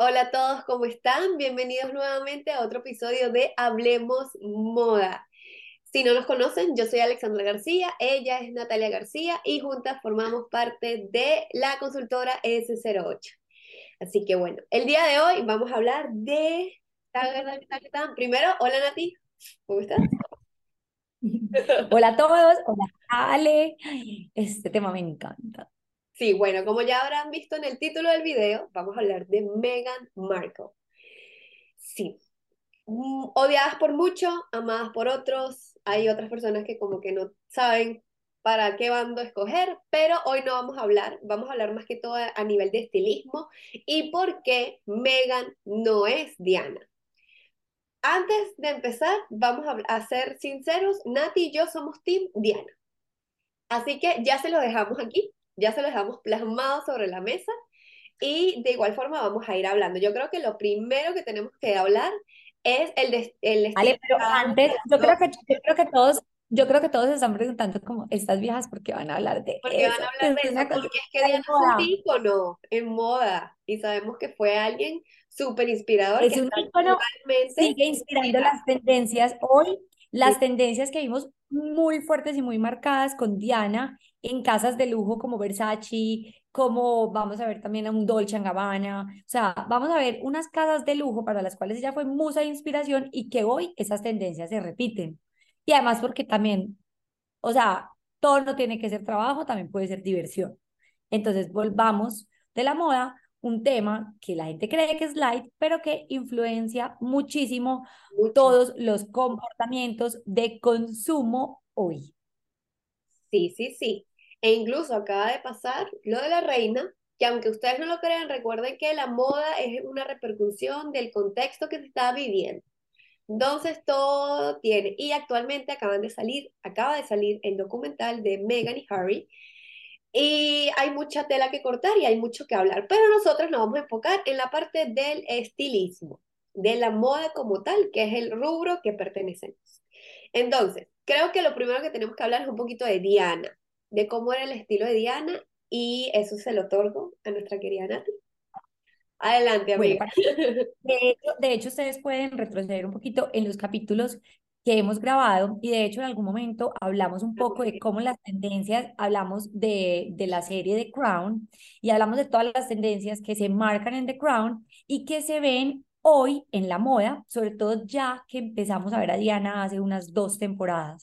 Hola a todos, ¿cómo están? Bienvenidos nuevamente a otro episodio de Hablemos Moda. Si no nos conocen, yo soy Alexandra García, ella es Natalia García y juntas formamos parte de la consultora S08. Así que bueno, el día de hoy vamos a hablar de... Primero, hola Nati, ¿cómo estás? Hola a todos, hola Ale, este tema me encanta. Sí, bueno, como ya habrán visto en el título del video, vamos a hablar de Meghan Markle. Sí, mm, odiadas por muchos, amadas por otros. Hay otras personas que como que no saben para qué bando escoger, pero hoy no vamos a hablar, vamos a hablar más que todo a nivel de estilismo y por qué Meghan no es Diana. Antes de empezar, vamos a, ser sinceros, Nati y yo somos Team Diana. Así que ya se lo dejamos aquí ya se lo dejamos plasmado sobre la mesa y de igual forma vamos a ir hablando. Yo creo que lo primero que tenemos que hablar es el, de, el vale, pero antes, yo creo, que, yo creo que todos yo creo que todos están preguntando como estas viejas porque van a hablar de porque van a hablar de eso, porque es que Diana es un ícono en moda y sabemos que fue alguien súper inspirador. Es un ícono, sigue inspirando las tendencias. Hoy las tendencias que vimos muy fuertes y muy marcadas con Diana en casas de lujo como Versace, como vamos a ver también a un Dolce Gabbana, o sea, vamos a ver unas casas de lujo para las cuales ella fue musa de inspiración y que hoy esas tendencias se repiten. Y además porque también, o sea, todo no tiene que ser trabajo, también puede ser diversión. Entonces, volvamos de la moda un tema que la gente cree que es light, pero que influencia muchísimo todos los comportamientos de consumo hoy. Sí, sí, sí. E incluso acaba de pasar lo de la reina, que aunque ustedes no lo crean, recuerden que la moda es una repercusión del contexto que se está viviendo. Entonces todo tiene, y actualmente acaban de salir, acaba de salir el documental de Meghan y Harry, y hay mucha tela que cortar y hay mucho que hablar, pero nosotros nos vamos a enfocar en la parte del estilismo, de la moda como tal, que es el rubro que pertenecemos. Entonces, creo que lo primero que tenemos que hablar es un poquito de Diana, de cómo era el estilo de Diana y eso se lo otorgo a nuestra querida Nati. Adelante, amiga. de, hecho, de hecho, ustedes pueden retroceder un poquito en los capítulos que hemos grabado y de hecho en algún momento hablamos un poco de cómo las tendencias, hablamos de, de la serie The Crown y hablamos de todas las tendencias que se marcan en The Crown y que se ven hoy en la moda, sobre todo ya que empezamos a ver a Diana hace unas dos temporadas.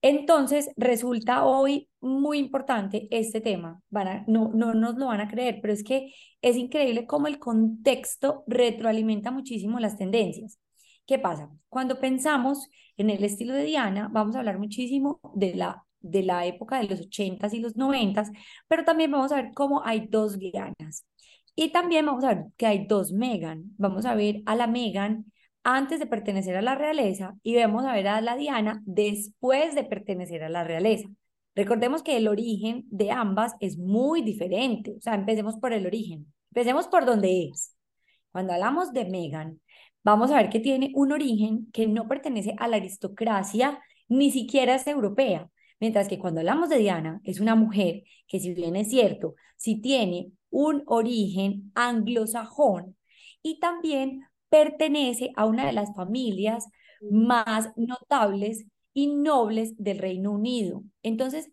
Entonces, resulta hoy muy importante este tema. Van no, no nos lo van a creer, pero es que es increíble cómo el contexto retroalimenta muchísimo las tendencias. ¿Qué pasa? Cuando pensamos en el estilo de Diana, vamos a hablar muchísimo de la, de la época de los 80s y los 90s, pero también vamos a ver cómo hay dos Dianas. Y también vamos a ver que hay dos Megan. Vamos a ver a la Megan antes de pertenecer a la realeza y vamos a ver a la Diana después de pertenecer a la realeza. Recordemos que el origen de ambas es muy diferente. O sea, empecemos por el origen. Empecemos por donde es. Cuando hablamos de Megan, vamos a ver que tiene un origen que no pertenece a la aristocracia, ni siquiera es europea. Mientras que cuando hablamos de Diana, es una mujer que si bien es cierto, si tiene un origen anglosajón y también pertenece a una de las familias más notables y nobles del Reino Unido. Entonces,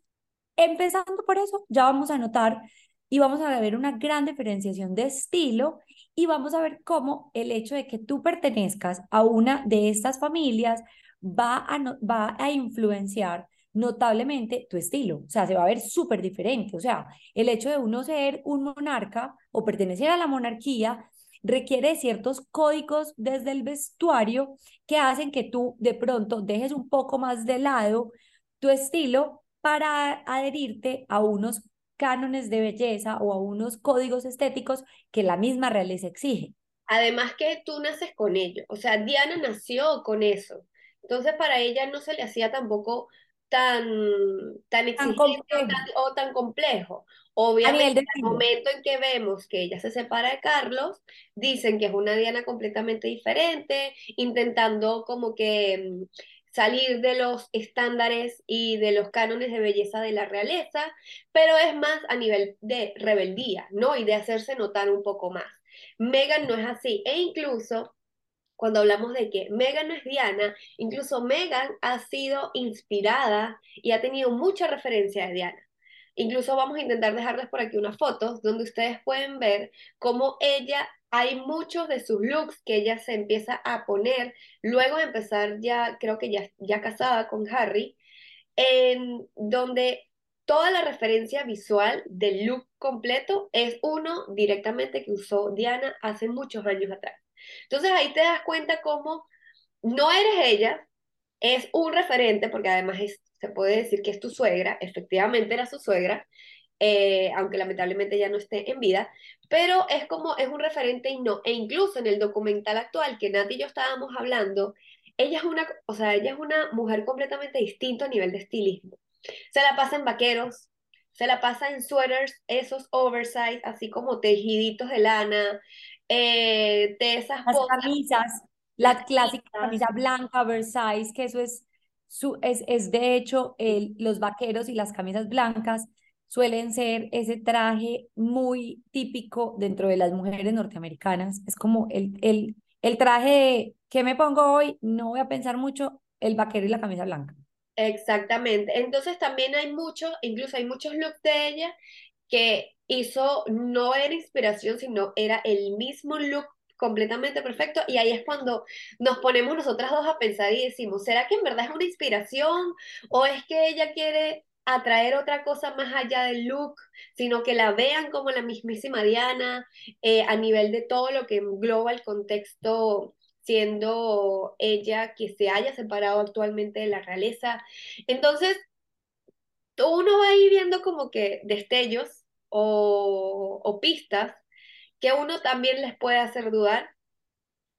empezando por eso, ya vamos a notar y vamos a ver una gran diferenciación de estilo y vamos a ver cómo el hecho de que tú pertenezcas a una de estas familias va a, va a influenciar notablemente tu estilo, o sea, se va a ver súper diferente, o sea, el hecho de uno ser un monarca o pertenecer a la monarquía requiere ciertos códigos desde el vestuario que hacen que tú de pronto dejes un poco más de lado tu estilo para adherirte a unos cánones de belleza o a unos códigos estéticos que la misma realeza exige. Además que tú naces con ello, o sea, Diana nació con eso. Entonces para ella no se le hacía tampoco tan, tan exigente o tan complejo. Obviamente, en el momento en que vemos que ella se separa de Carlos, dicen que es una Diana completamente diferente, intentando como que mm, salir de los estándares y de los cánones de belleza de la realeza, pero es más a nivel de rebeldía, ¿no? Y de hacerse notar un poco más. Megan no es así, e incluso cuando hablamos de que Megan no es Diana, incluso Megan ha sido inspirada y ha tenido mucha referencia de Diana. Incluso vamos a intentar dejarles por aquí unas fotos donde ustedes pueden ver cómo ella, hay muchos de sus looks que ella se empieza a poner luego de empezar ya, creo que ya, ya casada con Harry, en donde toda la referencia visual del look completo es uno directamente que usó Diana hace muchos años atrás. Entonces ahí te das cuenta cómo no eres ella, es un referente, porque además se puede decir que es tu suegra, efectivamente era su suegra, eh, aunque lamentablemente ya no esté en vida, pero es como, es un referente y no, e incluso en el documental actual que Nati y yo estábamos hablando, ella es una, o sea, ella es una mujer completamente distinta a nivel de estilismo. Se la pasa en vaqueros, se la pasa en sweaters, esos oversize, así como tejiditos de lana, eh, de esas Las camisas, la clásica camisa blanca, Versailles, que eso es, su, es, es de hecho el, los vaqueros y las camisas blancas suelen ser ese traje muy típico dentro de las mujeres norteamericanas. Es como el, el, el traje de, ¿qué me pongo hoy? No voy a pensar mucho, el vaquero y la camisa blanca. Exactamente. Entonces también hay muchos, incluso hay muchos looks de ella que hizo, no era inspiración, sino era el mismo look completamente perfecto y ahí es cuando nos ponemos nosotras dos a pensar y decimos, ¿será que en verdad es una inspiración o es que ella quiere atraer otra cosa más allá del look, sino que la vean como la mismísima Diana eh, a nivel de todo lo que engloba el contexto siendo ella que se haya separado actualmente de la realeza. Entonces, uno va ahí viendo como que destellos o, pistas que uno también les puede hacer dudar.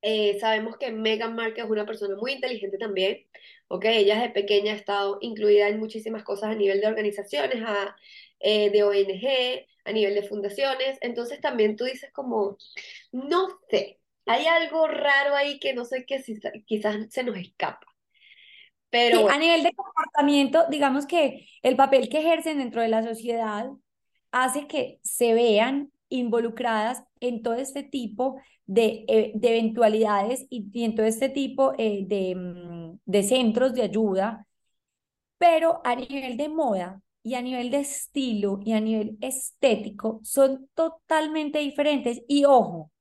Eh, sabemos que Meghan Markle es una persona muy inteligente también, ¿ok? Ella desde pequeña ha estado incluida en muchísimas cosas a nivel de organizaciones, a, eh, de ONG, a nivel de fundaciones, entonces también tú dices como, no sé, hay algo raro ahí que no sé qué si, quizás se nos escapa. Pero A nivel de comportamiento, digamos que el papel que ejercen dentro de la sociedad hace que se vean involucradas en todo este tipo de, eh, de eventualidades y, en todo este tipo eh, de, mm, de centros de ayuda, pero a nivel de moda y a nivel de estilo y a nivel estético son totalmente diferentes y ojo,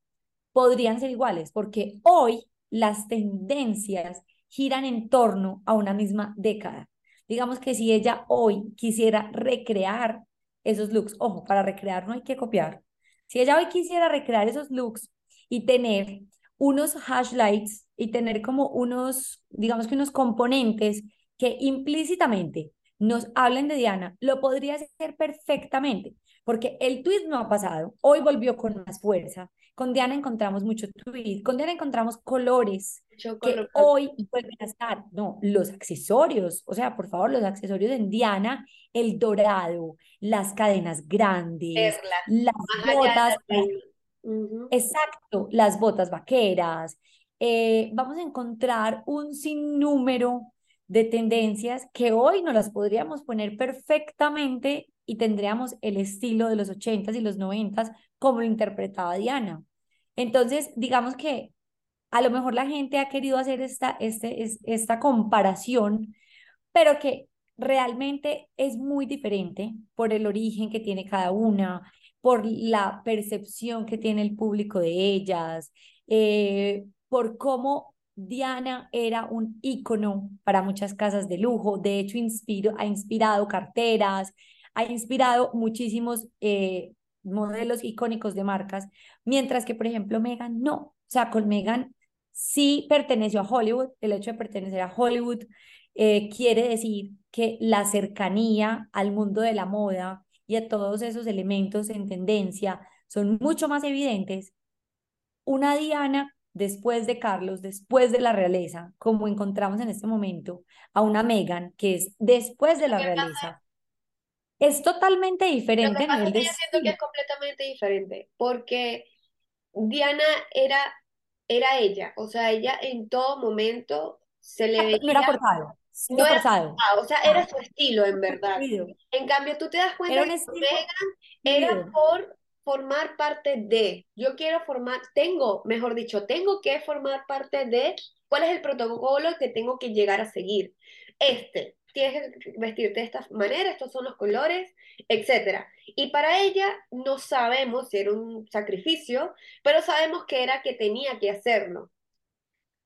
podrían ser iguales porque hoy las tendencias giran en torno a una misma década. Digamos que si ella hoy quisiera recrear esos looks. Ojo, para recrear no hay que copiar. Si ella hoy quisiera recrear esos looks y tener unos lights y tener como unos, digamos que unos componentes que implícitamente nos hablen de Diana, lo podría hacer perfectamente, porque el tweet no ha pasado, hoy volvió con más fuerza. Con Diana encontramos mucho tweet, con Diana encontramos colores que hoy vuelven a estar. No, los accesorios, o sea, por favor, los accesorios en Diana, el dorado, las cadenas grandes, las botas. Exacto, las botas vaqueras. Eh, vamos a encontrar un sinnúmero de tendencias que hoy no las podríamos poner perfectamente y tendríamos el estilo de los 80s y los 90s como lo interpretaba Diana. Entonces, digamos que a lo mejor la gente ha querido hacer esta, este, esta comparación, pero que realmente es muy diferente por el origen que tiene cada una, por la percepción que tiene el público de ellas, eh, por cómo Diana era un ícono para muchas casas de lujo, de hecho inspiro, ha inspirado carteras, ha inspirado muchísimos eh, modelos icónicos de marcas, mientras que, por ejemplo, Megan no. O sea, con Megan sí perteneció a Hollywood, el hecho de pertenecer a Hollywood eh, quiere decir que la cercanía al mundo de la moda y a todos esos elementos en tendencia son mucho más evidentes. Una Diana después de Carlos, después de la realeza, como encontramos en este momento a una Megan, que es después de la realeza, es totalmente diferente. Lo que yo siento que es completamente diferente, porque Diana era, era ella, o sea, ella en todo momento se le veía... No era forzado. No No era forzado. o sea, era su estilo en verdad. En cambio, tú te das cuenta que Megan era por formar parte de, yo quiero formar, tengo, mejor dicho, tengo que formar parte de, ¿cuál es el protocolo que tengo que llegar a seguir? Este, tienes que vestirte de esta manera, estos son los colores, etcétera. Y para ella no sabemos si era un sacrificio, pero sabemos que era que tenía que hacerlo.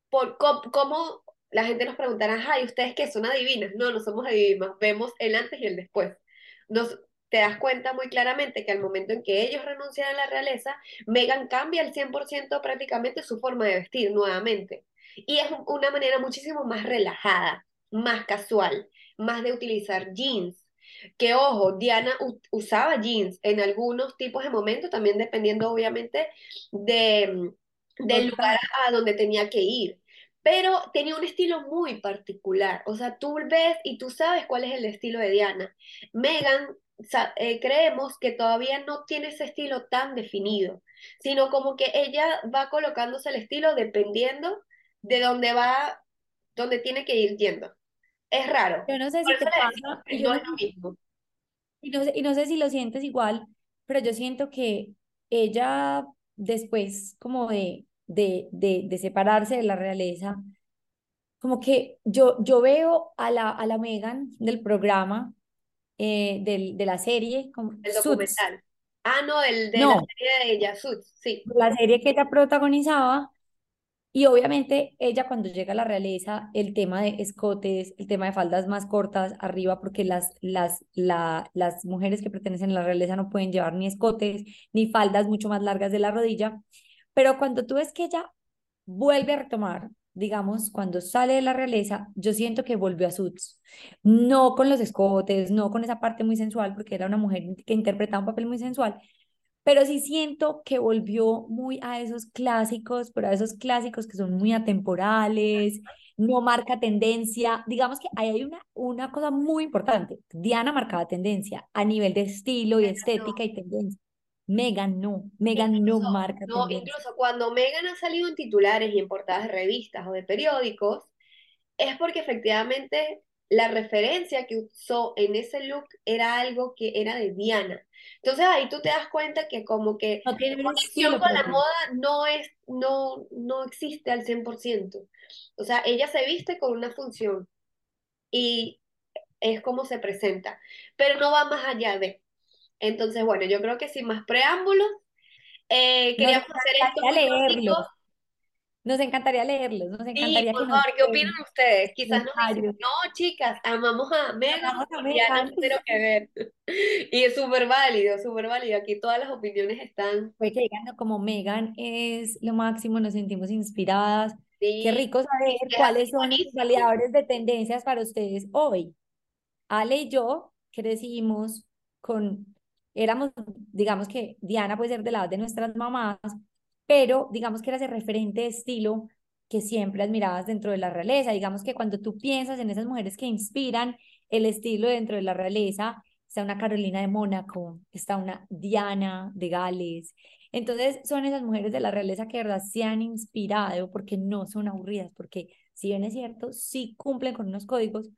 Por cómo la gente nos preguntará, ay, ¿ustedes qué son adivinas? No, no somos adivinas, vemos el antes y el después. Nos, te das cuenta muy claramente que al momento en que ellos renuncian a la realeza, Megan cambia al 100% prácticamente su forma de vestir nuevamente. Y es un- una manera muchísimo más relajada, más casual, más de utilizar jeans. Que ojo, Diana usaba jeans en algunos tipos de momentos, también dependiendo obviamente de, del lugar a donde tenía que ir. Pero tenía un estilo muy particular. O sea, tú ves y tú sabes cuál es el estilo de Diana. Megan, eh, creemos que todavía no tiene ese estilo tan definido, sino como que ella va colocándose el estilo dependiendo de dónde va, dónde tiene que ir yendo. Es raro. Yo no sé Por si te pasa, y yo no no es lo sé mismo. Y no sé, y no sé si lo sientes igual, pero yo siento que ella después como de, de, de, de separarse de la realeza, como que yo, yo veo a la, a la Megan del programa, eh, del, de la serie, como El Suits, documental. Ah, no, el de la serie de ella, Suits, sí. la serie que ella protagonizaba, y obviamente ella cuando llega a la realeza, el tema de escotes, el tema de faldas más cortas arriba, porque las, las, la, las mujeres que pertenecen a la realeza no pueden llevar ni escotes ni faldas mucho más largas de la rodilla, pero cuando tú ves que ella vuelve a retomar, digamos, cuando sale de la realeza, yo siento que volvió a Suits, no con los escotes, no con esa parte muy sensual, porque era una mujer que interpretaba un papel muy sensual, pero sí siento que volvió muy a esos clásicos, pero a esos clásicos que son muy atemporales, no marca tendencia. Digamos que ahí hay una, una cosa muy importante. Diana marcaba tendencia a nivel de estilo y estética No. y tendencia. Megan no, Megan no Incluso, marca no, tendencia. incluso cuando Megan ha salido en titulares y en portadas de revistas o de periódicos, es porque efectivamente la referencia que usó en ese look era algo que era de Diana. Entonces ahí tú te das cuenta que como que No la conexión con la moda no es, no, no existe al 100%. O sea, ella se viste con una función y es como se presenta, pero no va más allá de. Entonces, bueno, yo creo que sin más preámbulos, eh, queríamos hacer esto encantaría leerlos. Nos encantaría leerlos. Nos Sí, encantaría por que nos favor, ¿qué opinan ustedes? Quizás nos dicen, no, chicas, amamos a Megan, ya no quiero que ver. Y es súper válido, súper válido. Aquí todas las opiniones están, digan, "No, como Megan es lo máximo, nos sentimos inspiradas. Qué sí, rico saber cuáles son los validadores de tendencias para ustedes hoy. Ale y yo crecimos con, éramos, digamos que Diana puede ser de la edad de nuestras mamás, pero digamos que era ese referente de estilo que siempre admirabas dentro de la realeza. Digamos que cuando tú piensas en esas mujeres que inspiran el estilo dentro de la realeza, está una Carolina de Mónaco, está una Diana de Gales. Entonces son esas mujeres de la realeza que de verdad se han inspirado porque no son aburridas, porque si bien es cierto, sí cumplen con unos códigos,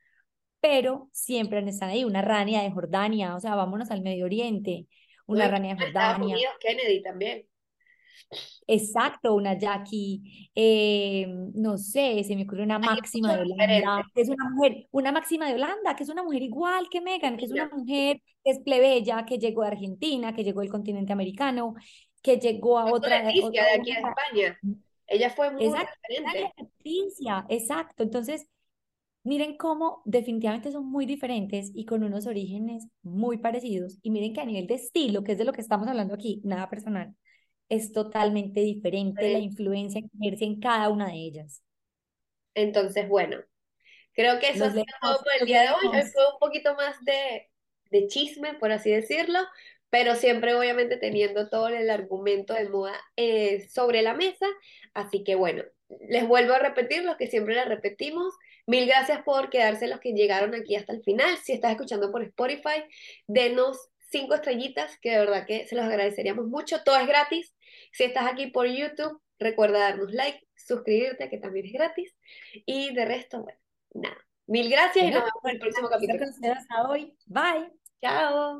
pero siempre han estado ahí. Una Rania de Jordania, o sea, vámonos al Medio Oriente, una Rania de en Estados Jordania, Unidos, Kennedy también. Exacto, una Jackie, eh, no sé, se me ocurre una máxima de. Holanda, que es una mujer, una máxima de Holanda, que es una mujer igual que Megan, que es una mujer que es plebeya, que llegó de Argentina, que llegó del continente americano, que llegó a otra, Leticia, otra, de aquí de España. Ella fue muy exacto. Leticia, exacto. Entonces, Miren cómo definitivamente son muy diferentes y con unos orígenes muy parecidos. Y miren que a nivel de estilo, que es de lo que estamos hablando aquí, nada personal, es totalmente diferente la influencia que ejerce en cada una de ellas. Entonces, bueno, creo que eso sido todo por el día de hoy. Hoy fue un poquito más de, de chisme, por así decirlo, pero siempre obviamente teniendo todo el argumento de moda eh, sobre la mesa. Así que bueno, les vuelvo a repetir los que siempre les repetimos. Mil gracias por quedarse los que llegaron aquí hasta el final. Si estás escuchando por Spotify, denos cinco estrellitas, que de verdad que se los agradeceríamos mucho. Todo es gratis. Si estás aquí por YouTube, Recuerda darnos like, suscribirte, que también es gratis. Y de resto, bueno, nada. Mil gracias y nos vemos en el próximo capítulo. Hasta hoy. Bye. Chao.